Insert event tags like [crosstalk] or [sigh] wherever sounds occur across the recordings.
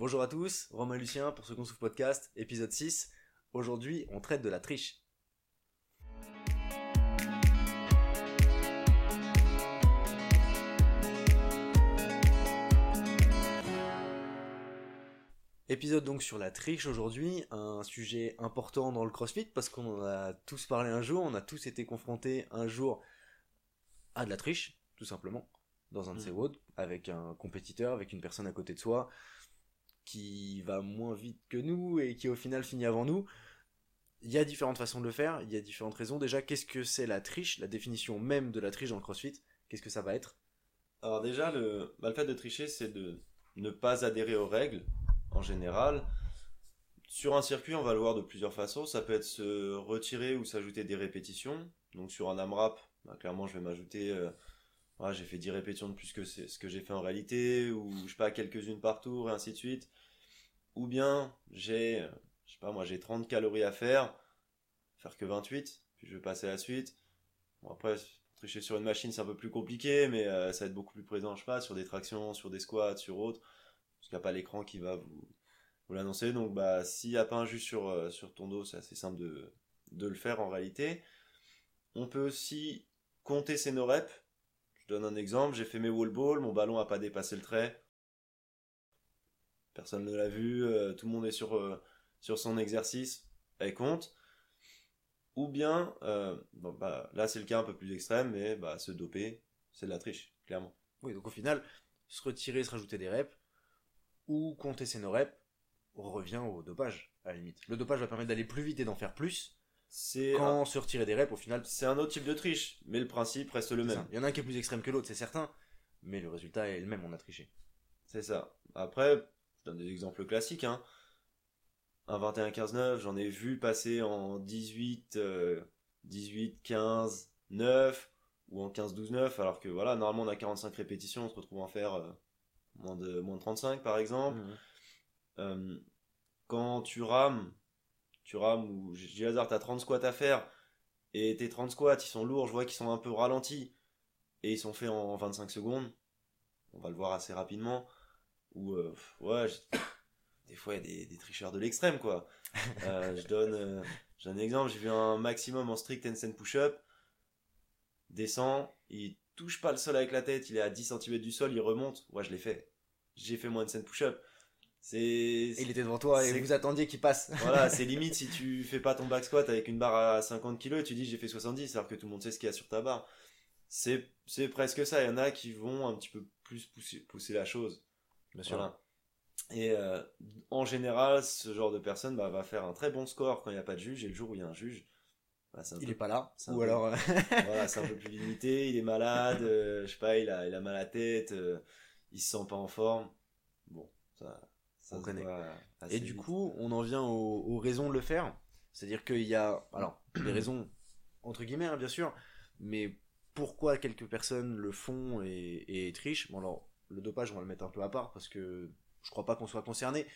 Bonjour à tous, Romain Lucien pour ce qu'on souffle podcast, épisode 6. Aujourd'hui, on traite de la triche. Épisode donc sur la triche aujourd'hui, un sujet important dans le CrossFit parce qu'on en a tous parlé un jour, on a tous été confrontés un jour à de la triche, tout simplement, dans un de Mm. ces WOD, avec un compétiteur, avec une personne à côté de soi, qui va moins vite que nous et qui au final finit avant nous. Il y a différentes façons de le faire, il y a différentes raisons. Déjà, qu'est-ce que c'est la triche La définition même de la triche dans le CrossFit, qu'est-ce que ça va être? Alors déjà, le, bah, fait de tricher, c'est de ne pas adhérer aux règles, en général. Sur un circuit, on va le voir de plusieurs façons. Ça peut être se retirer ou s'ajouter des répétitions. Donc sur un AMRAP, bah, clairement, je vais m'ajouter... euh, j'ai fait 10 répétitions de plus que ce que j'ai fait en réalité, ou je sais pas, quelques-unes par tour, et ainsi de suite. Ou bien, j'ai, euh, je sais pas, moi j'ai 30 calories à faire, faire que 28, puis je vais passer à la suite. Bon après, tricher sur une machine c'est un peu plus compliqué, mais euh, ça va être beaucoup plus présent, je sais pas, sur des tractions, sur des squats, sur autres, parce qu'il n'y a pas l'écran qui va vous, l'annoncer. Donc bah s'il n'y a pas un jus sur, euh, sur ton dos, c'est assez simple de, de le faire en réalité. On peut aussi compter ses no reps. Je donne un exemple, j'ai fait mes wall balls, mon ballon a pas dépassé le trait. Personne ne l'a vu, euh, tout le monde est sur, euh, sur son exercice, elle compte. Ou bien, euh, bon, bah, là c'est le cas un peu plus extrême, mais bah, se doper, c'est de la triche, clairement. Oui, donc au final, se retirer, se rajouter des reps, ou compter ses no reps, on revient au dopage, à la limite. Le dopage va permettre d'aller plus vite et d'en faire plus. C'est Quand un, se retirer des reps, au final, c'est un autre type de triche, mais le principe reste le ça. même. Il y en a un qui est plus extrême que l'autre, c'est certain, mais le résultat est le même, on a triché. C'est ça. Après, je donne des exemples classiques. Hein. Un 21-15-9, j'en ai vu passer en 18, euh, 18, 15, 9 ou en 15-12-9, alors que voilà, normalement on a 45 répétitions, on se retrouve à en faire euh, moins, de, moins de 35 par exemple. Mhm. Euh, quand tu rames, tu rames ou dis hasard, t'as 30 squats à faire, et tes 30 squats, ils sont lourds, je vois qu'ils sont un peu ralentis, et ils sont faits en 25 secondes, on va le voir assez rapidement, ou euh, ouais, je- [coughs] des fois il y a des, des tricheurs de l'extrême, quoi. [laughs] Euh, je donne, euh, j'ai un exemple, j'ai vu un maximum en strict handstand push-up, descend, il touche pas le sol avec la tête, il est à 10 cm du sol, il remonte, ouais, je l'ai fait. J'ai fait mon handstand push-up. C'est Et il était devant toi et vous attendiez qu'il passe. [laughs] voilà, c'est [laughs] limite si tu fais pas ton back squat avec une barre à 50 kg et tu dis j'ai fait 70 alors que tout le monde sait ce qu'il y a sur ta barre. C'est, c'est presque ça. Il y en a qui vont un petit peu plus pousser, pousser la chose. Bien Voilà. Et euh, en général, ce genre de personne bah, va faire un très bon score quand il n'y a pas de juge et le jour où il y a un juge, bah, un Il peu est pas là. Ou peu- alors. euh, [laughs] voilà, c'est un peu plus [laughs] limité, il est malade, euh, je sais pas, il a, il a mal à la tête, euh, il se sent pas en forme. Bon, ça, ça On connaît. Et du vite. coup, on en vient aux, aux raisons de le faire. C'est-à-dire qu'il y a, alors, [clears throat] des raisons entre guillemets, hein, bien sûr, mais pourquoi quelques personnes le font et, et trichent? Bon, alors, le dopage, on va le mettre un peu à part parce que je crois pas qu'on soit concerné.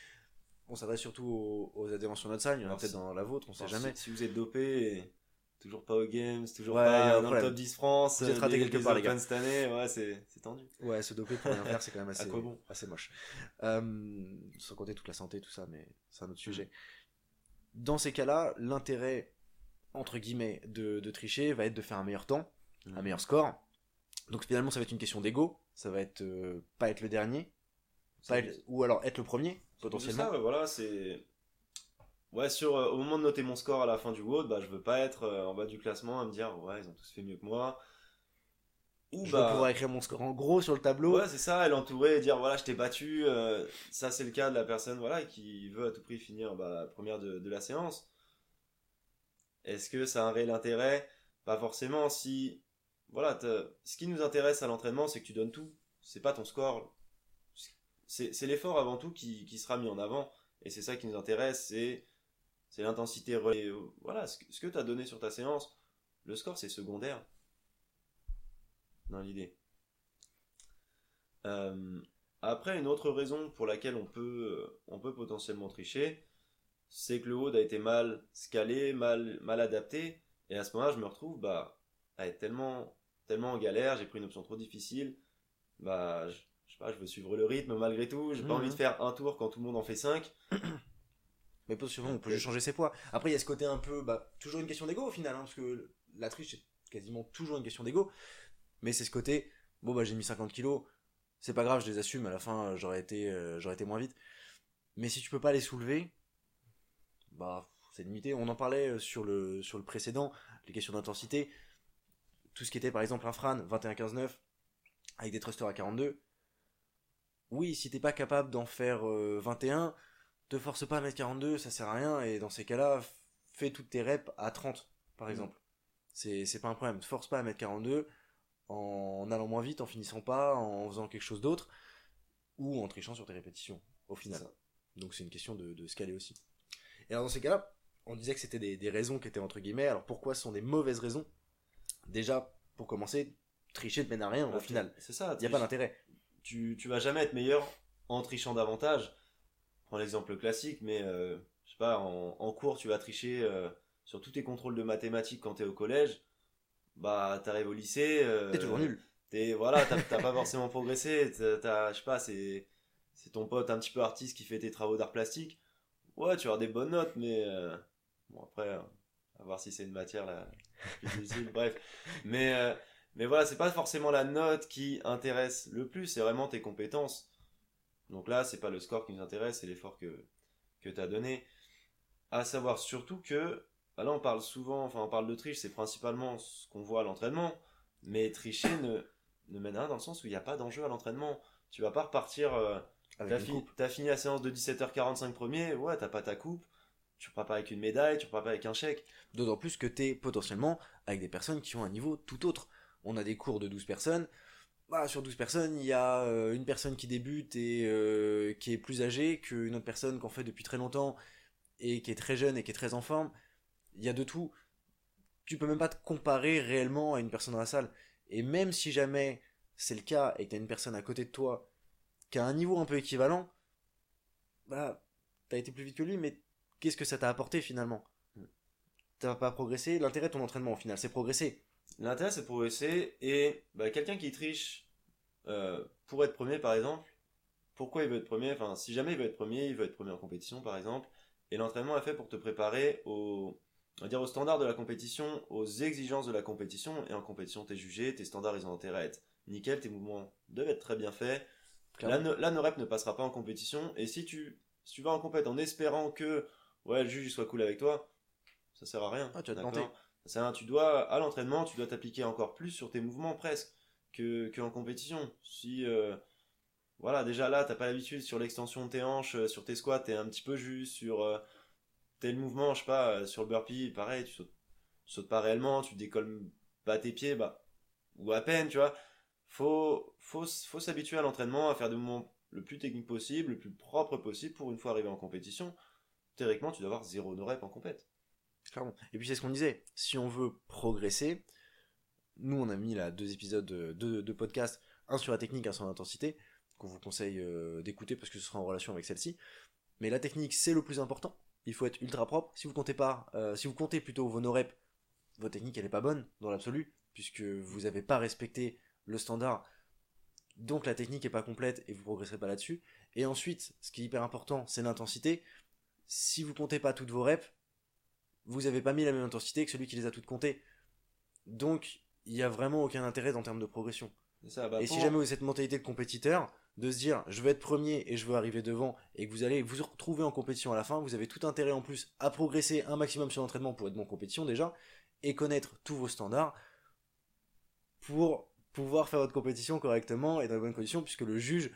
On s'adresse surtout aux, aux adhérents sur notre salle, il y en a peut-être dans la vôtre, on sait jamais. Si, si vous êtes dopé, toujours pas aux Games, toujours Ouais, pas dans le top 10 France, Vous êtes des- quelque part, les gars. cette année, ouais, c'est tendu. Ouais, se doper pour rien faire, c'est quand même [laughs] assez, À quoi bon assez moche. Euh, sans compter toute la santé, tout ça, mais c'est un autre sujet. Dans ces cas-là, l'intérêt, entre guillemets, de, de tricher va être de faire un meilleur temps, un meilleur score. Donc finalement, ça va être une question d'ego. Ça va être euh, pas être le dernier, pas être- ou alors être le premier, potentiellement. C'est ça, ouais, voilà, c'est. Ouais, sur, euh, au moment de noter mon score à la fin du WOD, bah, je veux pas être euh, en bas du classement à me dire, ouais, ils ont tous fait mieux que moi. Ou Je bah, vais pouvoir écrire mon score en gros sur le tableau. Ouais, c'est ça, elle entourer et dire voilà, je t'ai battu. ça, c'est le cas de la personne voilà, qui veut à tout prix finir bah, première de, de la séance. Est-ce que ça a un réel intérêt Pas forcément. Si voilà, ce qui nous intéresse à l'entraînement, c'est que tu donnes tout. C'est pas ton score. C'est l'effort avant tout qui, qui sera mis en avant. Et c'est ça qui nous intéresse, c'est l'intensité. euh, Voilà, ce que, tu as donné sur ta séance, le score, c'est secondaire. Dans l'idée. Euh, après, une autre raison pour laquelle on peut, euh, on peut potentiellement tricher, c'est que le WOD a été mal scalé, mal, mal adapté, et à ce moment-là, je me retrouve bah, à être tellement, tellement en galère, j'ai pris une option trop difficile, bah, je, je sais pas, je veux suivre le rythme malgré tout, j'ai pas Mhm. envie de faire un tour quand tout le monde en fait 5. [coughs] Mais potentiellement, on peut juste changer ses poids. Après, il y a ce côté un peu, bah, toujours une question d'ego au final, hein, parce que la triche, c'est quasiment toujours une question d'ego. Mais c'est ce côté, bon, bah, j'ai mis 50 kilos, c'est pas grave, je les assume, à la fin, j'aurais été, euh, j'aurais été moins vite. Mais si tu peux pas les soulever, bah, c'est limité. On en parlait euh, sur le, sur le précédent, les questions d'intensité. Tout ce qui était, par exemple, un Fran 21-15-9, avec des thrusters à 42. Oui, si t'es pas capable d'en faire euh, 21, te force pas à mettre 42, ça sert à rien, et dans ces cas-là, fais toutes tes reps à 30, par Mhm. exemple. C'est c'est pas un problème. Te force pas à mettre 42 en allant moins vite, en finissant pas, en faisant quelque chose d'autre, ou en trichant sur tes répétitions, au final. Donc c'est une question de, de scaler aussi. Et alors dans ces cas-là, on disait que c'était des, des raisons qui étaient entre guillemets. Alors pourquoi ce sont des mauvaises raisons? Déjà, pour commencer, tricher ne mène à rien au final. C'est ça. Il n'y a pas d'intérêt. tu, tu vas jamais être meilleur en trichant davantage. Prends l'exemple classique, mais euh, je sais pas, en, en cours, tu vas tricher euh, sur tous tes contrôles de mathématiques quand t'es au collège. Bah, t'arrives au lycée. euh, T'es toujours nul. T'es, voilà, t'as pas forcément progressé. T'as, je sais pas, c'est, c'est ton pote un petit peu artiste qui fait tes travaux d'art plastique. Ouais, tu avoir des bonnes notes, mais euh, bon, après, euh, à voir si c'est une matière la plus difficile. Bref, mais, euh, mais voilà, c'est pas forcément la note qui intéresse le plus, c'est vraiment tes compétences. Donc là, c'est pas le score qui nous intéresse, c'est l'effort que, que tu as donné. À savoir surtout que, bah là on parle souvent, enfin on parle de triche, c'est principalement ce qu'on voit à l'entraînement, mais tricher ne, ne mène à rien dans le sens où il n'y a pas d'enjeu à l'entraînement. Tu vas pas repartir, euh, fi- t'as fini la séance de 17h45 premier, ouais, t'as pas ta coupe, tu repars pas avec une médaille, tu repars pas avec un chèque. D'autant plus que t'es potentiellement avec des personnes qui ont un niveau tout autre. On a des cours de 12 personnes. Bah, sur 12 personnes, il y a euh, une personne qui débute et euh, qui est plus âgée qu'une autre personne qu'on fait depuis très longtemps et qui est très jeune et qui est très en forme. Il y a de tout. Tu peux même pas te comparer réellement à une personne dans la salle. Et même si jamais c'est le cas et que t'as une personne à côté de toi qui a un niveau un peu équivalent, bah, t'as été plus vite que lui, mais qu'est-ce que ça t'a apporté finalement? T'as pas progressé? L'intérêt de ton entraînement au final, c'est progresser. L'intérêt c'est de progresser et bah, quelqu'un qui triche euh, pour être premier par exemple, pourquoi il veut être premier? Enfin, si jamais il veut être premier, il veut être premier en compétition par exemple, et l'entraînement est fait pour te préparer au, on va dire, aux standards de la compétition, aux exigences de la compétition, et en compétition t'es jugé, tes standards ils ont intérêt à être nickel, tes mouvements doivent être très bien faits. Là, Clairement. no, rep ne passera pas en compétition, et si tu, si tu vas en compète en espérant que ouais, le juge il soit cool avec toi, ça sert à rien. Ah, tu vas te d'accord planter. Ça. Tu dois, à l'entraînement, tu dois t'appliquer encore plus sur tes mouvements presque que, que en compétition. Si, euh, voilà, déjà là, t'as pas l'habitude sur l'extension de tes hanches, euh, sur tes squats, t'es un petit peu juste, sur euh, tel mouvement, je sais pas, euh, sur le burpee, pareil, tu sautes, tu sautes pas réellement, tu décolles pas tes pieds, bah, ou à peine, tu vois. Faut, faut, faut s'habituer à l'entraînement, à faire des mouvements le plus technique possible, le plus propre possible pour une fois arrivé en compétition. Théoriquement, tu dois avoir zéro no rep en compète. Clairement. Et puis c'est ce qu'on disait, si on veut progresser, nous on a mis là deux épisodes de, de, podcast, un sur la technique, un sur l'intensité, qu'on vous conseille euh, d'écouter parce que ce sera en relation avec celle-ci. Mais la technique c'est le plus important, il faut être ultra propre. Si vous comptez pas, euh, si vous comptez plutôt vos no reps, votre technique elle est pas bonne dans l'absolu, puisque vous n'avez pas respecté le standard. Donc la technique est pas complète et vous progresserez pas là-dessus. Et ensuite, ce qui est hyper important, c'est l'intensité. Si vous comptez pas toutes vos reps, vous avez pas mis la même intensité que celui qui les a toutes comptées. Donc, il y a vraiment aucun intérêt en termes de progression. Ça, bah, et si jamais vous avez cette mentalité de compétiteur, de se dire je veux être premier et je veux arriver devant, et que vous allez vous retrouver en compétition à la fin, vous avez tout intérêt en plus à progresser un maximum sur l'entraînement pour être bon en compétition déjà, et connaître tous vos standards pour pouvoir faire votre compétition correctement et dans les bonnes conditions, puisque le juge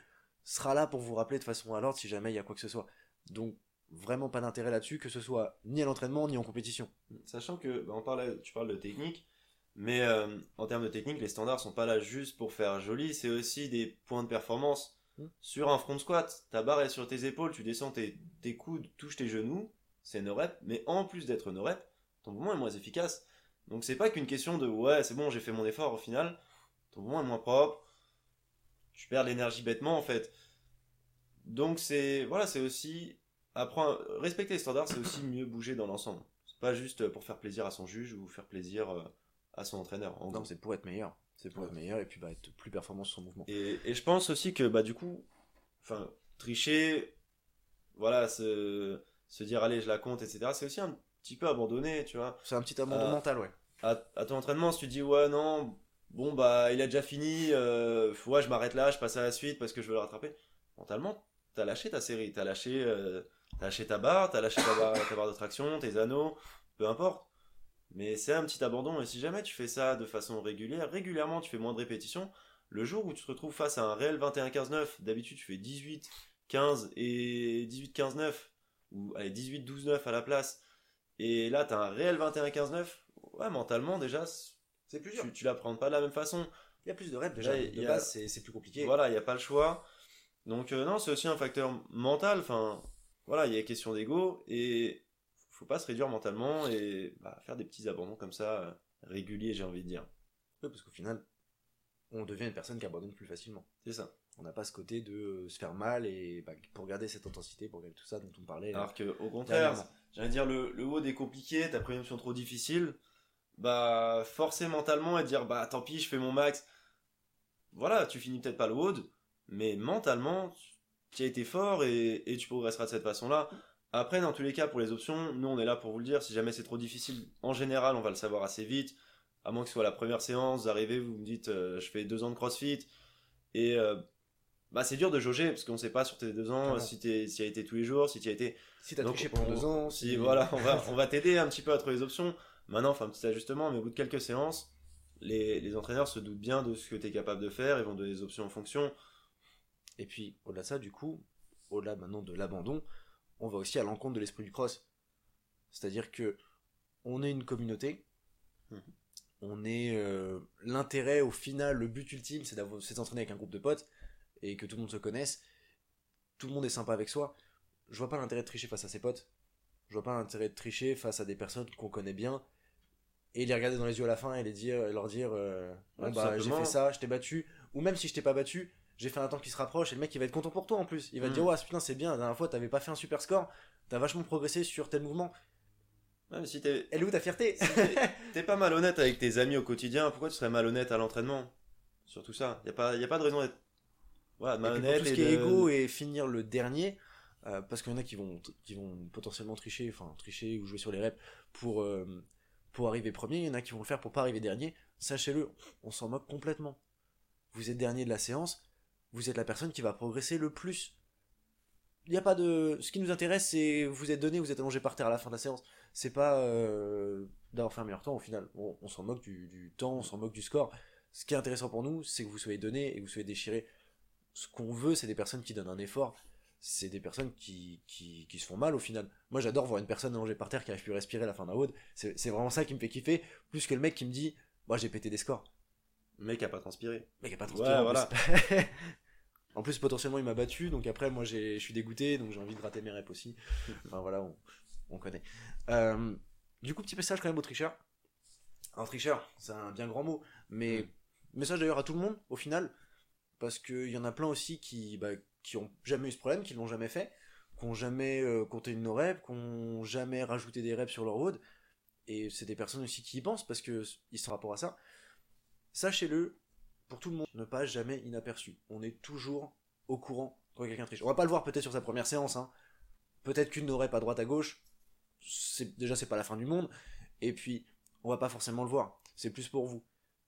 sera là pour vous rappeler de façon à l'ordre si jamais il y a quoi que ce soit. Donc, vraiment pas d'intérêt là-dessus, que ce soit ni à l'entraînement ni en compétition. Sachant que bah, on parlait, tu parles de technique, mais euh, en termes de technique, les standards sont pas là juste pour faire joli, c'est aussi des points de performance. Hmm. Sur un front squat, ta barre est sur tes épaules, tu descends tes, tes coudes, touches tes genoux, c'est no rep, mais en plus d'être no rep, ton mouvement est moins efficace. Donc c'est pas qu'une question de ouais, c'est bon, j'ai fait mon effort au final, ton mouvement est moins propre, tu perds de l'énergie bêtement en fait. Donc c'est voilà, c'est aussi apprendre respecter les standards, c'est aussi mieux bouger dans l'ensemble. C'est pas juste pour faire plaisir à son juge ou faire plaisir euh, à son entraîneur. En Non, c'est pour être meilleur. C'est pour être meilleur et puis bah, être plus performant sur son mouvement. Et, et je pense aussi que bah du coup, enfin tricher, voilà, se, se dire allez je la compte, etc. C'est aussi un petit peu abandonné, tu vois. C'est un petit abandon Euh, mental, ouais. À, à ton entraînement, si tu dis ouais non, bon bah il a déjà fini, euh, ouais je m'arrête là, je passe à la suite parce que je veux le rattraper. Mentalement, t'as lâché ta série, t'as lâché, euh, t'as lâché ta barre, t'as lâché ta barre, ta barre de traction, tes anneaux, peu importe. Mais c'est un petit abandon et si jamais tu fais ça de façon régulière, régulièrement tu fais moins de répétitions, le jour où tu te retrouves face à un réel 21-15-9, d'habitude tu fais 18, 15 et 18, 15, 9, ou allez, 18, 12, 9 à la place, et là t'as un réel 21, 15, 9, ouais, mentalement déjà, C'est plus dur. tu, tu l'apprends pas de la même façon. Il y a plus de reps déjà. De a- base, c'est c'est plus compliqué. Voilà, il n'y a pas le choix. Donc, euh, non, c'est aussi un facteur mental. Enfin, voilà, il y a question d'ego et faut pas se réduire mentalement et bah, faire des petits abandons comme ça, euh, réguliers, j'ai envie de dire. Ouais, parce qu'au final, on devient une personne qui abandonne plus facilement. C'est ça. On n'a pas ce côté de euh, se faire mal et bah, pour garder cette intensité, pour garder tout ça dont on parlait. Alors que, au contraire, j'allais dire, le, le haut est compliqué, une option trop difficile, bah, forcer mentalement et dire, bah, tant pis, je fais mon max. Voilà, tu finis peut-être pas le haut, mais mentalement, tu as été fort et, et tu progresseras de cette façon-là. Après, dans tous les cas, pour les options, nous, on est là pour vous le dire. Si jamais c'est trop difficile, en général, on va le savoir assez vite. À moins que ce soit la première séance, vous arrivez, vous me dites, euh, je fais deux ans de crossfit. Et euh, bah, c'est dur de jauger, parce qu'on ne sait pas sur tes deux ans si tu y as été tous les jours, si tu as été Si t'as donc, triché pendant on- deux ans, si voilà, on va, [laughs] on va t'aider un petit peu à trouver les options. Maintenant, enfin, un petit ajustement, mais au bout de quelques séances, les, les entraîneurs se doutent bien de ce que tu es capable de faire, ils vont donner des options en fonction. Et puis, au-delà de ça, du coup, au-delà maintenant de l'abandon, on va aussi à l'encontre de l'esprit du cross. C'est-à-dire que on est une communauté, Mhm. on est euh, l'intérêt au final, le but ultime, c'est d'avoir- c'est d'entraîner avec un groupe de potes et que tout le monde se connaisse. Tout le monde est sympa avec soi. Je vois pas l'intérêt de tricher face à ses potes. Je vois pas l'intérêt de tricher face à des personnes qu'on connaît bien et les regarder dans les yeux à la fin et les dire, et leur dire euh, Ouais, bah, j'ai fait ça, je t'ai battu. Ou même si je t'ai pas battu, j'ai fait un temps qui se rapproche et le mec il va être content pour toi en plus. Il va te Mm. dire ouais putain c'est bien, la dernière fois t'avais pas fait un super score, t'as vachement progressé sur tel mouvement. Même si t'es Elle est où ta fierté si [laughs] t'es- pas malhonnête avec tes amis au quotidien, pourquoi tu serais malhonnête à l'entraînement Sur tout ça? Y a pas, y a pas de raison d'être voilà, Et puis pour malhonnête. tout ce qui est égo et finir le dernier, euh, parce qu'il y en a qui vont, qui vont potentiellement tricher, enfin tricher ou jouer sur les reps pour, euh, pour arriver premier, il y en a qui vont le faire pour pas arriver dernier. Sachez-le, on s'en moque complètement. Vous êtes dernier de la séance, vous êtes la personne qui va progresser le plus. Il n'y a pas de. Ce qui nous intéresse, c'est vous êtes donné, vous êtes allongé par terre à la fin de la séance. C'est pas euh, d'avoir fait un meilleur temps au final. On, on s'en moque du, temps, on s'en moque du score. Ce qui est intéressant pour nous, c'est que vous soyez donné et que vous soyez déchiré ce qu'on veut, c'est des personnes qui donnent un effort. C'est des personnes qui, qui, se font mal au final. Moi, j'adore voir une personne allongée par terre qui arrive plus à respirer à la fin d'un. C'est c'est vraiment ça qui me fait kiffer, plus que le mec qui me dit Moi, j'ai pété des scores. Le mec a pas transpiré. Le mec a pas transpiré. en voilà. plus. [laughs] en plus, potentiellement, il m'a battu. Donc après, moi, j'ai- je suis dégoûté. Donc j'ai envie de gratter mes reps aussi. [laughs] Enfin voilà, on, on connaît. Euh, du coup, petit message quand même aux tricheurs. Un tricheur, c'est un bien grand mot. Mais message d'ailleurs à tout le monde, au final. Parce qu'il y en a plein aussi qui, bah, qui ont jamais eu ce problème, qui l'ont jamais fait, qui ont jamais euh, compté une no rep, qui ont jamais rajouté des reps sur leur WOD. Et c'est des personnes aussi qui y pensent parce que ils sont rapport à ça. Sachez-le, pour tout le monde, ne pas jamais inaperçu. On est toujours au courant quand quelqu'un triche. On va pas le voir peut-être sur sa première séance, hein. Peut-être qu'une rep à droite à gauche, déjà c'est pas la fin du monde. Et puis, on va pas forcément le voir. C'est plus pour vous.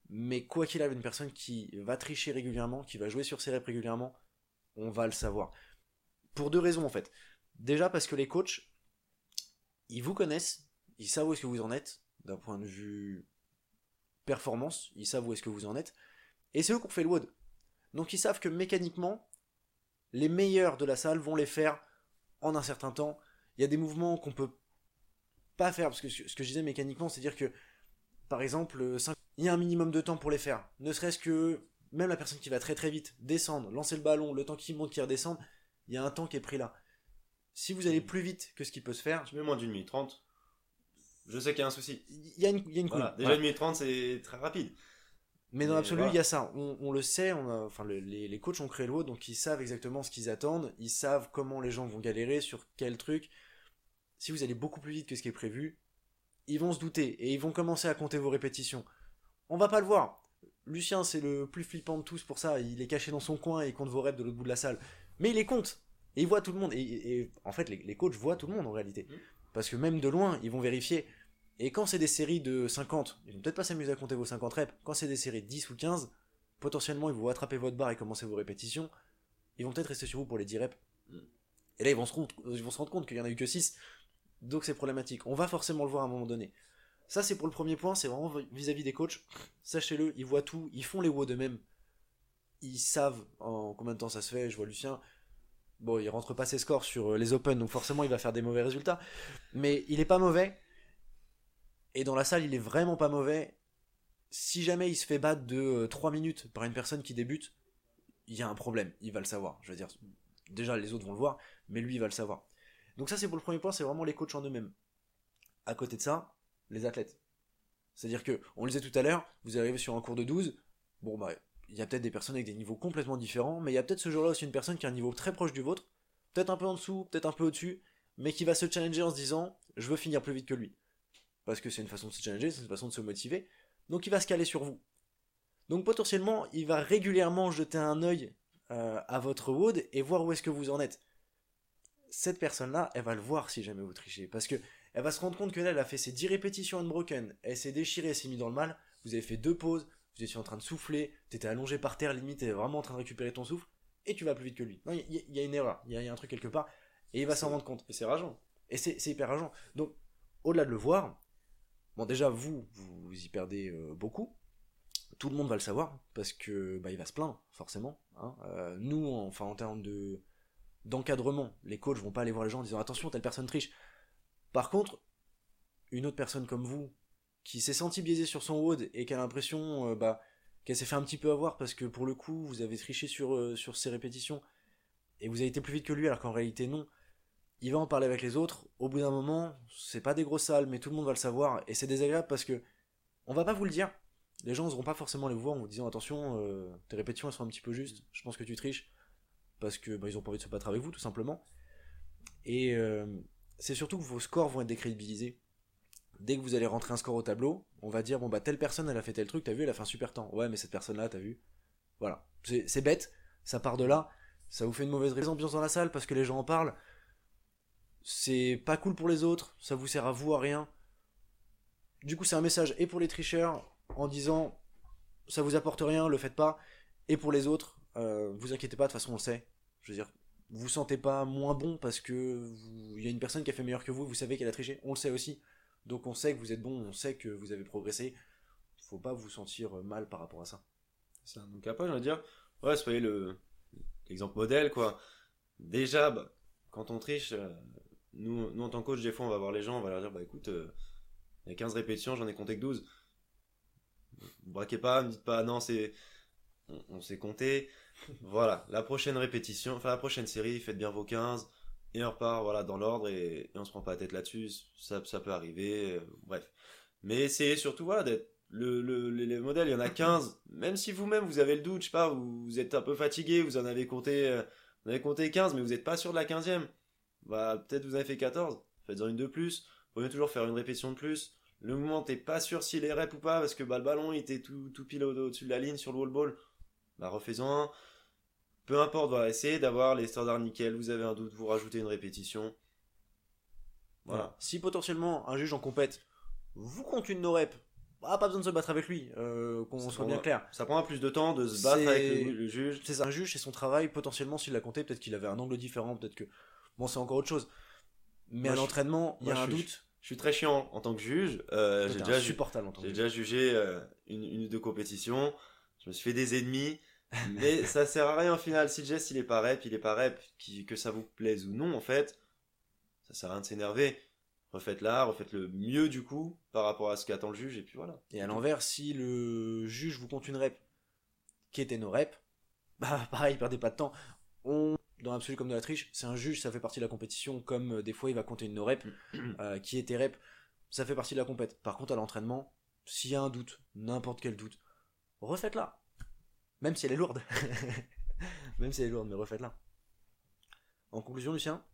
Mais quoi qu'il arrive, une personne qui va tricher régulièrement, qui va jouer sur ses reps régulièrement, on va le savoir. Pour deux raisons en fait. Déjà parce que les coachs, ils vous connaissent, ils savent où est-ce que vous en êtes, d'un point de vue performance, ils savent où est-ce que vous en êtes, et c'est eux qui ont fait le WOD. Donc ils savent que mécaniquement, les meilleurs de la salle vont les faire en un certain temps. Il y a des mouvements qu'on peut pas faire, parce que ce que je disais mécaniquement, c'est-à-dire que, par exemple, euh, il y a un minimum de temps pour les faire. Ne serait-ce que, même la personne qui va très très vite, descendre, lancer le ballon, le temps qu'il monte, qu'il redescende, il y a un temps qui est pris là. Si vous allez plus vite que ce qui peut se faire, Tu mets moins d'une minute trente. Je sais qu'il y a un souci. il y a une, il y a une. Voilà. Déjà une minute trente, c'est très rapide. Mais dans l'absolu, il y a ça. On, on le sait, on a- enfin, le- les, les coachs ont créé le WOD, donc ils savent exactement ce qu'ils attendent, ils savent comment les gens vont galérer, sur quel truc. Si vous allez beaucoup plus vite que ce qui est prévu, ils vont se douter et ils vont commencer à compter vos répétitions. On va pas le voir. Lucien, c'est le plus flippant de tous pour ça. Il est caché dans son coin et il compte vos reps de l'autre bout de la salle. Mais il les compte. Et il voit tout le monde. Et, en fait, les, coachs voient tout le monde en réalité. Mm. Parce que même de loin, ils vont vérifier. Et quand c'est des séries de 50, ils vont peut-être pas s'amuser à compter vos 50 reps. Quand c'est des séries de 10 ou 15, potentiellement, ils vont attraper votre barre et commencer vos répétitions. Ils vont peut-être rester sur vous pour les 10 reps. Et là, ils vont se, ils vont se rendre compte qu'il y en a eu que 6. Donc c'est problématique. On va forcément le voir à un moment donné. Ça, c'est pour le premier point, c'est vraiment vis-à-vis des coachs. Sachez-le, ils voient tout, ils font les WOD eux-mêmes. Ils savent en combien de temps ça se fait. Je vois Lucien, bon, il rentre pas ses scores sur euh, les Open, donc forcément, il va faire des mauvais résultats. Mais il est pas mauvais. Et dans la salle, il est vraiment pas mauvais. Si jamais il se fait battre de 3 euh, minutes par une personne qui débute, il y a un problème. Il va le savoir. Je veux dire, déjà, les autres vont le voir, mais lui, il va le savoir. Donc ça, c'est pour le premier point, c'est vraiment les coachs en eux-mêmes. À côté de ça, les athlètes. C'est-à-dire que, on le disait tout à l'heure, vous arrivez sur un cours de 12, bon bah, il y a peut-être des personnes avec des niveaux complètement différents, mais il y a peut-être ce jour-là aussi une personne qui a un niveau très proche du vôtre, peut-être un peu en dessous, peut-être un peu au-dessus, mais qui va se challenger en se disant, je veux finir plus vite que lui. Parce que c'est une façon de se challenger, c'est une façon de se motiver, donc il va se caler sur vous. Donc potentiellement, il va régulièrement jeter un œil euh, à votre WOD et voir où est-ce que vous en êtes. Cette personne-là, elle va le voir si jamais vous trichez, parce que elle va se rendre compte que là, elle a fait ses 10 répétitions unbroken, elle s'est déchirée, elle s'est mise dans le mal, vous avez fait deux pauses, vous étiez en train de souffler, t'étais allongé par terre, limite, t'es vraiment en train de récupérer ton souffle, et tu vas plus vite que lui. Non, il y, a une erreur, il y, a un truc quelque part, et il va s'en rendre compte. Et c'est rageant. Et c'est hyper rageant. Donc, au-delà de le voir, bon, déjà, vous, vous y perdez euh, beaucoup, tout le monde va le savoir, parce que bah, il va se plaindre, forcément. Hein. Euh, nous, enfin, en termes de d'encadrement, les coachs vont pas aller voir les gens en disant attention, telle personne triche. Par contre, une autre personne comme vous, qui s'est senti biaisée sur son WOD et qui a l'impression euh, bah, qu'elle s'est fait un petit peu avoir parce que pour le coup, vous avez triché sur, euh, sur ses répétitions et vous avez été plus vite que lui alors qu'en réalité non, il va en parler avec les autres. Au bout d'un moment, c'est pas des grosses salles, mais tout le monde va le savoir et c'est désagréable parce que on va pas vous le dire. Les gens n'oseront pas forcément les voir en vous disant attention, euh, tes répétitions elles sont un petit peu justes, je pense que tu triches parce que bah, ils ont pas envie de se battre avec vous tout simplement. Et c'est surtout que vos scores vont être décrédibilisés. Dès que vous allez rentrer un score au tableau, on va dire bon bah telle personne elle a fait tel truc, t'as vu, elle a fait un super temps. Ouais, mais cette personne là, t'as vu. Voilà. C'est bête, ça part de là, ça vous fait une mauvaise ambiance dans la salle parce que les gens en parlent. C'est pas cool pour les autres, ça vous sert à vous à rien. Du coup, c'est un message et pour les tricheurs en disant ça vous apporte rien, le faites pas. Et pour les autres, euh, vous inquiétez pas, de toute façon on le sait. Je veux dire, vous sentez pas moins bon parce que il y a une personne qui a fait meilleur que vous, vous savez qu'elle a triché, on le sait aussi. Donc on sait que vous êtes bon, on sait que vous avez progressé. Faut pas vous sentir mal par rapport à ça. ça. Donc après, je veux dire, ouais, soyez le l'exemple modèle quoi. Déjà, bah, quand on triche, euh, nous, en tant que coach, des fois on va voir les gens, on va leur dire bah écoute, euh, il y a 15 répétitions, j'en ai compté que 12. Vous braquez pas, ne dites pas non, c'est on, on s'est compté voilà, la prochaine répétition, enfin la prochaine série, faites bien vos 15 et on repart voilà dans l'ordre et, on se prend pas la tête là-dessus, ça, ça peut arriver, euh, bref. Mais c'est surtout voilà d'être le, le, les modèles, il y en a 15, même si vous-même vous avez le doute, je sais pas, vous, êtes un peu fatigué, vous en avez compté, euh, vous avez compté 15, mais vous n'êtes pas sûr de la 15e, bah peut-être vous avez fait 14, faites-en une de plus, vous pouvez toujours faire une répétition de plus. Le mouvement, t'es pas sûr s'il est rep ou pas, parce que bah, le ballon il était tout, tout pile au-dessus de la ligne sur le wall ball. Bah refais-en un peu importe, voilà, essayez d'avoir les standards nickel. Vous avez un doute, vous rajoutez une répétition. Voilà. Si potentiellement un juge en compète vous compte une no rep, bah, pas besoin de se battre avec lui, euh, qu'on soit bien clair. Ça prend plus de temps de se battre avec le, juge. C'est un juge, c'est son travail. Potentiellement, s'il l'a compté, peut-être qu'il avait un angle différent, peut-être que. Bon, c'est encore autre chose. Mais à l'entraînement, il y a un doute. Je suis très chiant en tant que juge. euh, j'ai déjà, déjà jugé euh, une, une ou deux compétitions. Je me suis fait des ennemis. Mais ça sert à rien au final. Si le geste il est pas rep, il est pas rep, que ça vous plaise ou non en fait, ça sert à rien de s'énerver. Refaites-la, refaites-le mieux du coup par rapport à ce qu'attend le juge et puis voilà. Et à l'envers, si le juge vous compte une rep qui était nos reps, bah [laughs] pareil, perdez pas de temps. On, dans l'absolu comme dans la triche, c'est un juge, ça fait partie de la compétition, comme euh, des fois il va compter une no rep [clears throat] euh, qui était rep, ça fait partie de la compète. Par contre à l'entraînement, s'il y a un doute, n'importe quel doute, refaites-la même si elle est lourde. [laughs] Même si elle est lourde, mais refaites-la. En conclusion, Lucien?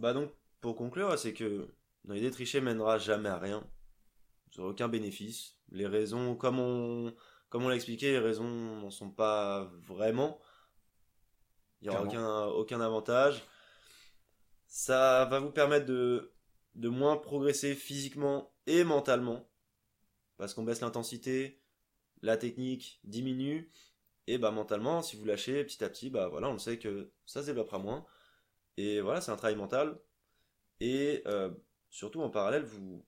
Bah donc, pour conclure, c'est que l'idée tricher mènera jamais à rien. Vous n'aurez aucun bénéfice. Les raisons, comme on, comme on l'a expliqué, les raisons n'en sont pas vraiment. Il n'y aura aucun, aucun avantage. Ça va vous permettre de, de moins progresser physiquement et mentalement. Parce qu'on baisse l'intensité, la technique diminue. Et bah mentalement, si vous lâchez petit à petit, bah voilà, on sait que ça se développera moins. Et voilà, c'est un travail mental. Et euh, surtout en parallèle, vous,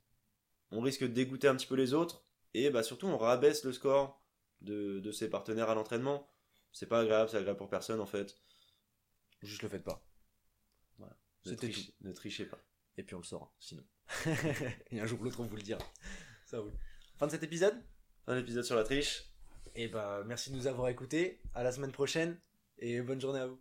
on risque de dégoûter un petit peu les autres. Et bah surtout, on rabaisse le score de, de ses partenaires à l'entraînement. C'est pas agréable, c'est agréable pour personne en fait. Juste le faites pas. Voilà. C'était tout. Ne trichez pas. Et puis on le saura, sinon. [laughs] Et un jour ou l'autre, on vous le dira. Ça oui. Fin de cet épisode? Fin d'épisode sur la triche. Et bah merci de nous avoir écoutés. À la semaine prochaine et bonne journée à vous.